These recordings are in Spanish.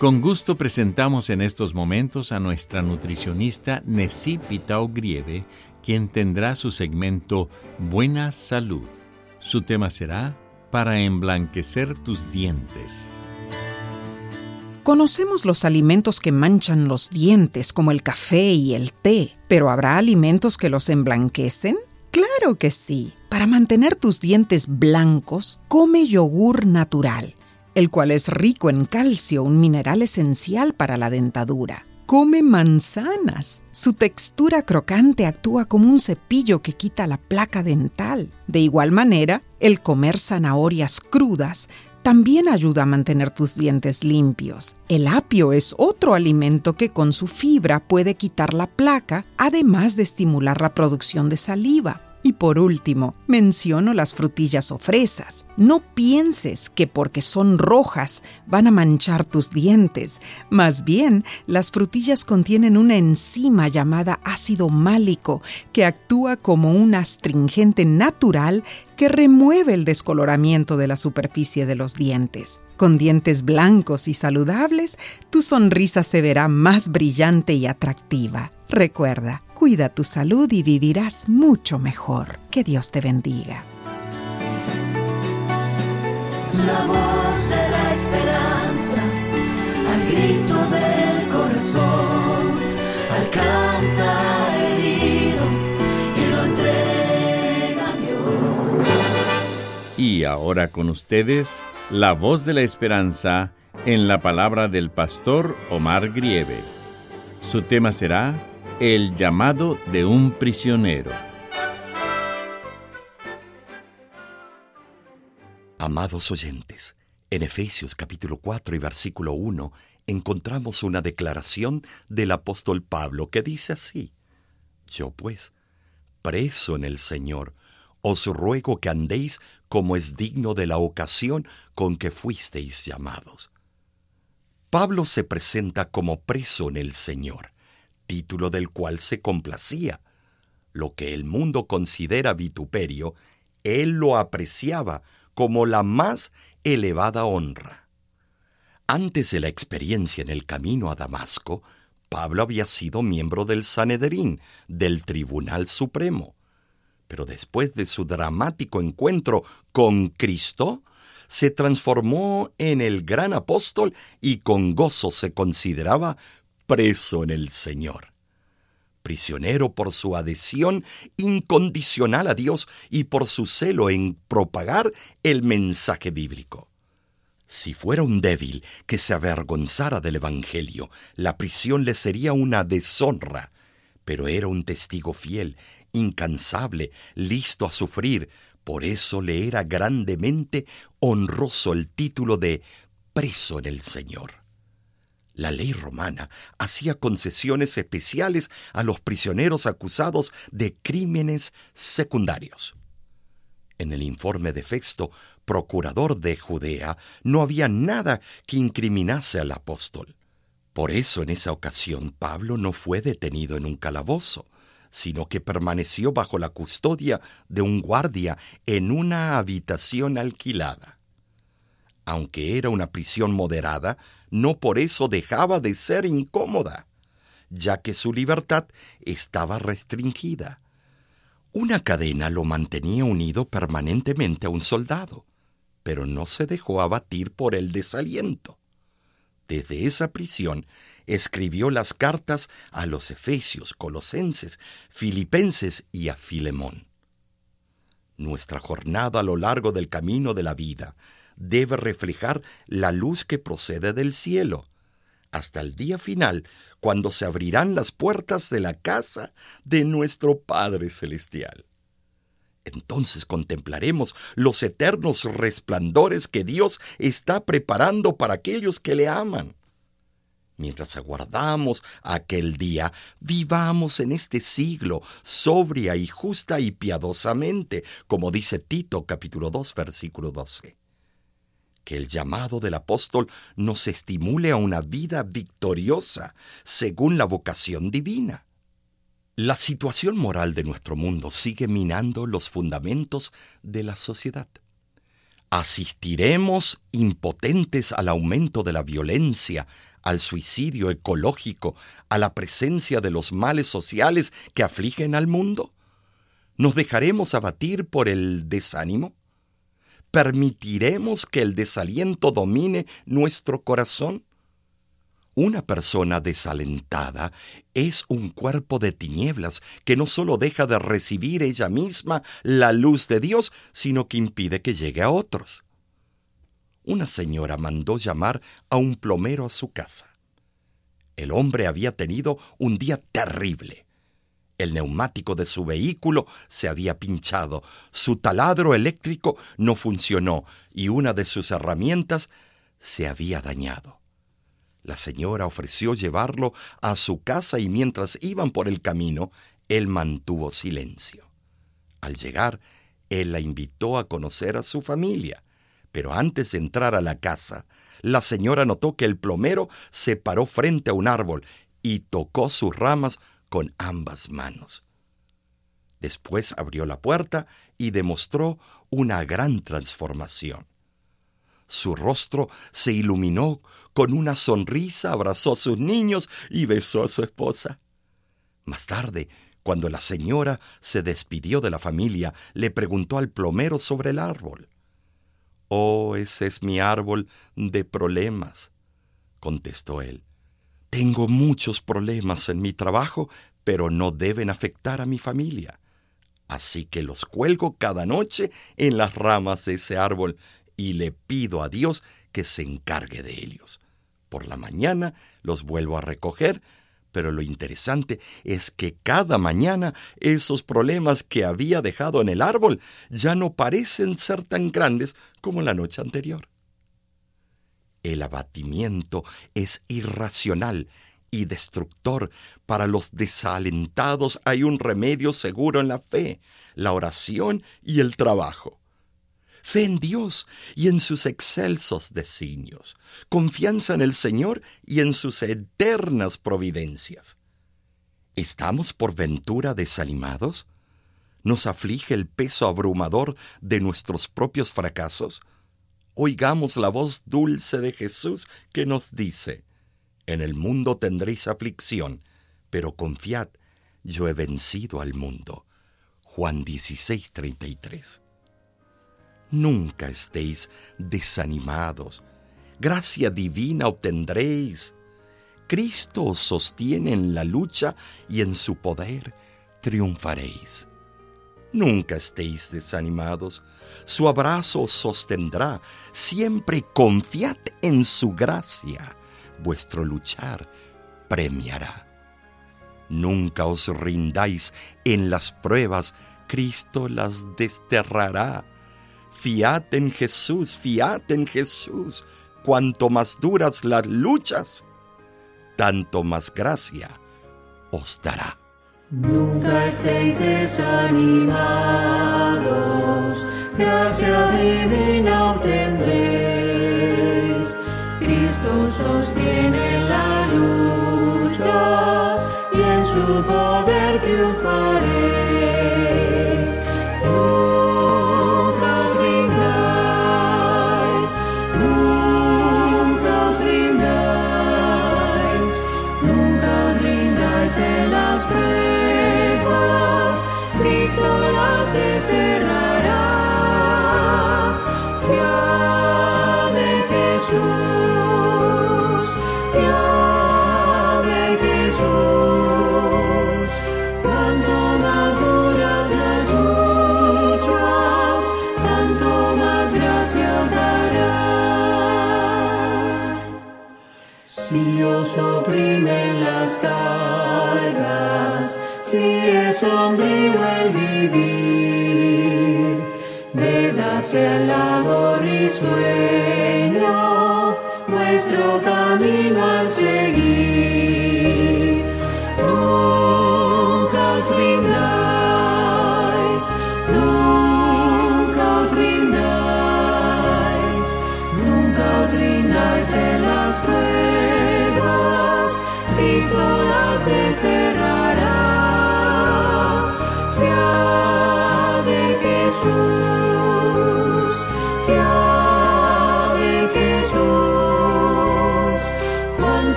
Con gusto presentamos en estos momentos a nuestra nutricionista Nessie Pitao Grieve, quien tendrá su segmento Buena Salud. Su tema será Para emblanquecer tus dientes. Conocemos los alimentos que manchan los dientes, como el café y el té, pero ¿habrá alimentos que los emblanquecen? Claro que sí. Para mantener tus dientes blancos, come yogur natural el cual es rico en calcio, un mineral esencial para la dentadura. Come manzanas. Su textura crocante actúa como un cepillo que quita la placa dental. De igual manera, el comer zanahorias crudas también ayuda a mantener tus dientes limpios. El apio es otro alimento que con su fibra puede quitar la placa, además de estimular la producción de saliva. Y por último, menciono las frutillas o fresas. No pienses que porque son rojas van a manchar tus dientes. Más bien, las frutillas contienen una enzima llamada ácido málico que actúa como un astringente natural que remueve el descoloramiento de la superficie de los dientes. Con dientes blancos y saludables, tu sonrisa se verá más brillante y atractiva. Recuerda, Cuida tu salud y vivirás mucho mejor. Que Dios te bendiga. La voz de la esperanza, al grito del corazón, alcanza herido y lo entrega a Dios. Y ahora con ustedes, la voz de la esperanza en la palabra del pastor Omar Grieve. Su tema será el llamado de un prisionero. Amados oyentes, en Efesios capítulo 4 y versículo 1 encontramos una declaración del apóstol Pablo que dice así, Yo pues, preso en el Señor, os ruego que andéis como es digno de la ocasión con que fuisteis llamados. Pablo se presenta como preso en el Señor título del cual se complacía. Lo que el mundo considera vituperio, él lo apreciaba como la más elevada honra. Antes de la experiencia en el camino a Damasco, Pablo había sido miembro del Sanedrín, del Tribunal Supremo. Pero después de su dramático encuentro con Cristo, se transformó en el gran apóstol y con gozo se consideraba preso en el Señor. Prisionero por su adhesión incondicional a Dios y por su celo en propagar el mensaje bíblico. Si fuera un débil que se avergonzara del Evangelio, la prisión le sería una deshonra, pero era un testigo fiel, incansable, listo a sufrir, por eso le era grandemente honroso el título de preso en el Señor. La ley romana hacía concesiones especiales a los prisioneros acusados de crímenes secundarios. En el informe de Festo, procurador de Judea, no había nada que incriminase al apóstol. Por eso en esa ocasión Pablo no fue detenido en un calabozo, sino que permaneció bajo la custodia de un guardia en una habitación alquilada. Aunque era una prisión moderada, no por eso dejaba de ser incómoda. ya que su libertad estaba restringida. Una cadena lo mantenía unido permanentemente a un soldado, pero no se dejó abatir por el desaliento. Desde esa prisión escribió las cartas a los Efesios, Colosenses, Filipenses y a Filemón. Nuestra jornada a lo largo del camino de la vida debe reflejar la luz que procede del cielo, hasta el día final, cuando se abrirán las puertas de la casa de nuestro Padre Celestial. Entonces contemplaremos los eternos resplandores que Dios está preparando para aquellos que le aman. Mientras aguardamos aquel día, vivamos en este siglo sobria y justa y piadosamente, como dice Tito capítulo 2 versículo 12 que el llamado del apóstol nos estimule a una vida victoriosa según la vocación divina. La situación moral de nuestro mundo sigue minando los fundamentos de la sociedad. Asistiremos impotentes al aumento de la violencia, al suicidio ecológico, a la presencia de los males sociales que afligen al mundo. ¿Nos dejaremos abatir por el desánimo? ¿Permitiremos que el desaliento domine nuestro corazón? Una persona desalentada es un cuerpo de tinieblas que no solo deja de recibir ella misma la luz de Dios, sino que impide que llegue a otros. Una señora mandó llamar a un plomero a su casa. El hombre había tenido un día terrible. El neumático de su vehículo se había pinchado, su taladro eléctrico no funcionó y una de sus herramientas se había dañado. La señora ofreció llevarlo a su casa y mientras iban por el camino, él mantuvo silencio. Al llegar, él la invitó a conocer a su familia, pero antes de entrar a la casa, la señora notó que el plomero se paró frente a un árbol y tocó sus ramas con ambas manos. Después abrió la puerta y demostró una gran transformación. Su rostro se iluminó con una sonrisa, abrazó a sus niños y besó a su esposa. Más tarde, cuando la señora se despidió de la familia, le preguntó al plomero sobre el árbol. Oh, ese es mi árbol de problemas, contestó él. Tengo muchos problemas en mi trabajo, pero no deben afectar a mi familia. Así que los cuelgo cada noche en las ramas de ese árbol y le pido a Dios que se encargue de ellos. Por la mañana los vuelvo a recoger, pero lo interesante es que cada mañana esos problemas que había dejado en el árbol ya no parecen ser tan grandes como la noche anterior. El abatimiento es irracional y destructor. Para los desalentados hay un remedio seguro en la fe, la oración y el trabajo. Fe en Dios y en sus excelsos designios. Confianza en el Señor y en sus eternas providencias. ¿Estamos por ventura desanimados? ¿Nos aflige el peso abrumador de nuestros propios fracasos? Oigamos la voz dulce de Jesús que nos dice, En el mundo tendréis aflicción, pero confiad, yo he vencido al mundo. Juan 16, 33. Nunca estéis desanimados. Gracia divina obtendréis. Cristo os sostiene en la lucha y en su poder triunfaréis. Nunca estéis desanimados. Su abrazo os sostendrá. Siempre confiad en su gracia. Vuestro luchar premiará. Nunca os rindáis en las pruebas. Cristo las desterrará. Fiad en Jesús, fiad en Jesús. Cuanto más duras las luchas, tanto más gracia os dará. Nunca estéis desanimados, gracia divina obtendréis.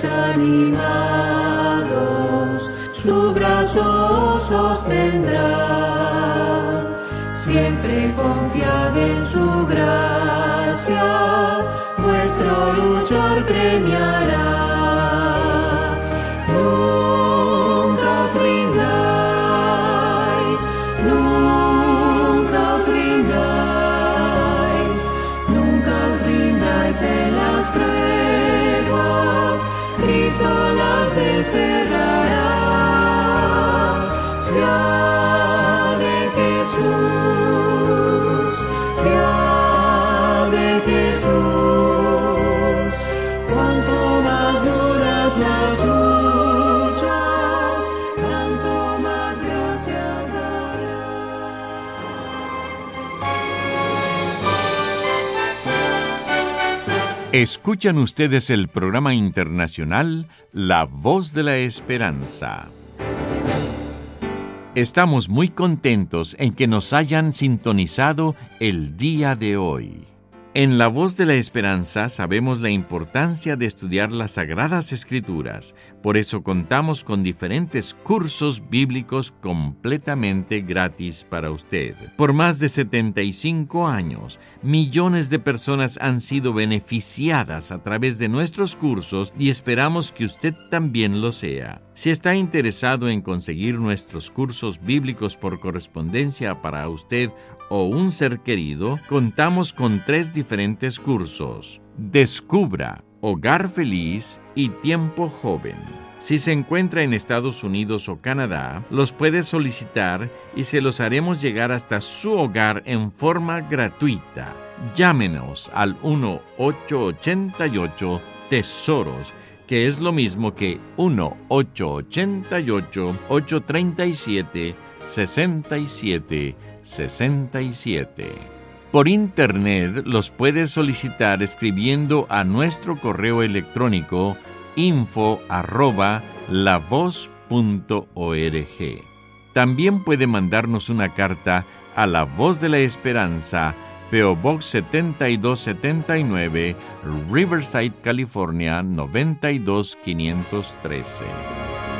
Desanimados, su brazo os sostendrá. Siempre confiad en su gracia, vuestro luchar premiará. Escuchan ustedes el programa internacional La Voz de la Esperanza. Estamos muy contentos en que nos hayan sintonizado el día de hoy. En La Voz de la Esperanza sabemos la importancia de estudiar las Sagradas Escrituras, por eso contamos con diferentes cursos bíblicos completamente gratis para usted. Por más de 75 años, millones de personas han sido beneficiadas a través de nuestros cursos y esperamos que usted también lo sea. Si está interesado en conseguir nuestros cursos bíblicos por correspondencia para usted o un ser querido, contamos con tres diferentes cursos. Descubra Hogar Feliz y Tiempo Joven. Si se encuentra en Estados Unidos o Canadá, los puede solicitar y se los haremos llegar hasta su hogar en forma gratuita. Llámenos al 1-888 Tesoros que es lo mismo que 1-888-837-6767. Por internet los puede solicitar escribiendo a nuestro correo electrónico info. También puede mandarnos una carta a La Voz de la Esperanza, PO Box 7279, Riverside, California 92513.